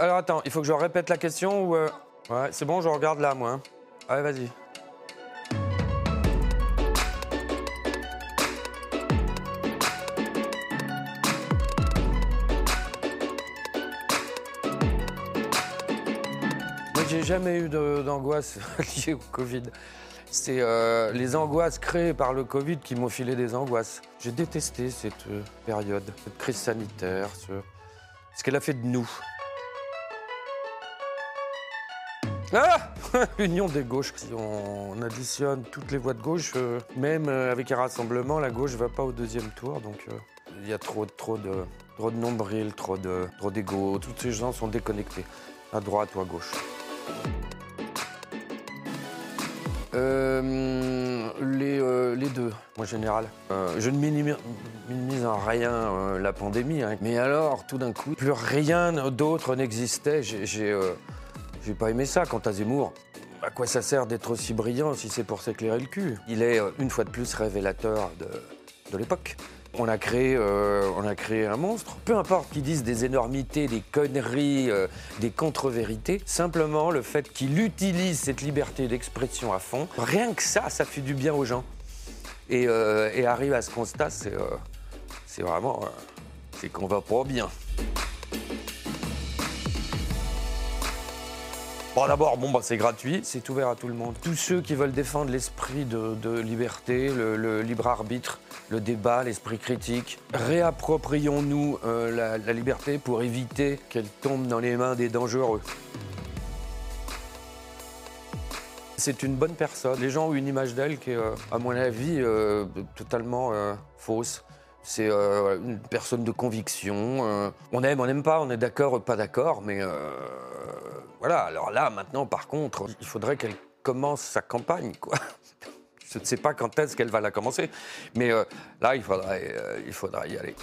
Alors attends, il faut que je répète la question ou. euh, Ouais, c'est bon, je regarde là, moi. hein. Allez, vas-y. Moi, j'ai jamais eu d'angoisse liée au Covid. C'est euh, les angoisses créées par le Covid qui m'ont filé des angoisses. J'ai détesté cette euh, période, cette crise sanitaire, ce, ce qu'elle a fait de nous. Ah L'union des gauches. Si on additionne toutes les voix de gauche, euh, même euh, avec un rassemblement, la gauche va pas au deuxième tour. Donc euh, il y a trop, trop de, trop de trop de, trop. Tous ces gens sont déconnectés, à droite ou à gauche. Les, les deux, en général. Je ne minimi- minimise en rien la pandémie, hein. mais alors, tout d'un coup, plus rien d'autre n'existait. J'ai j'ai, pas aimé ça. Quant à Zemmour, à quoi ça sert d'être aussi brillant si c'est pour s'éclairer le cul? Il est, euh, une fois de plus, révélateur de, de l'époque. On a, créé, euh, on a créé un monstre. Peu importe qu'ils disent des énormités, des conneries, euh, des contre-vérités, simplement le fait qu'il utilise cette liberté d'expression à fond, rien que ça, ça fait du bien aux gens. Et, euh, et arrive à ce constat, c'est vraiment. c'est qu'on va pas bien. Bon, d'abord, bon, bah, c'est gratuit, c'est ouvert à tout le monde. Tous ceux qui veulent défendre l'esprit de, liberté, le, libre arbitre, le débat, l'esprit critique, réapproprions-nous euh, la, liberté pour éviter qu'elle tombe dans les mains des dangereux. C'est une bonne personne. Les gens ont une image d'elle qui est, euh, à mon avis, euh, totalement fausse. C'est une personne de conviction. on aime, on n'aime pas, on est d'accord pas d'accord, mais voilà. Alors là, maintenant, par contre, il faudrait qu'elle commence sa campagne, quoi. Je ne sais pas quand est-ce qu'elle va la commencer, mais euh, là, il faudrait, euh, il faudra y aller.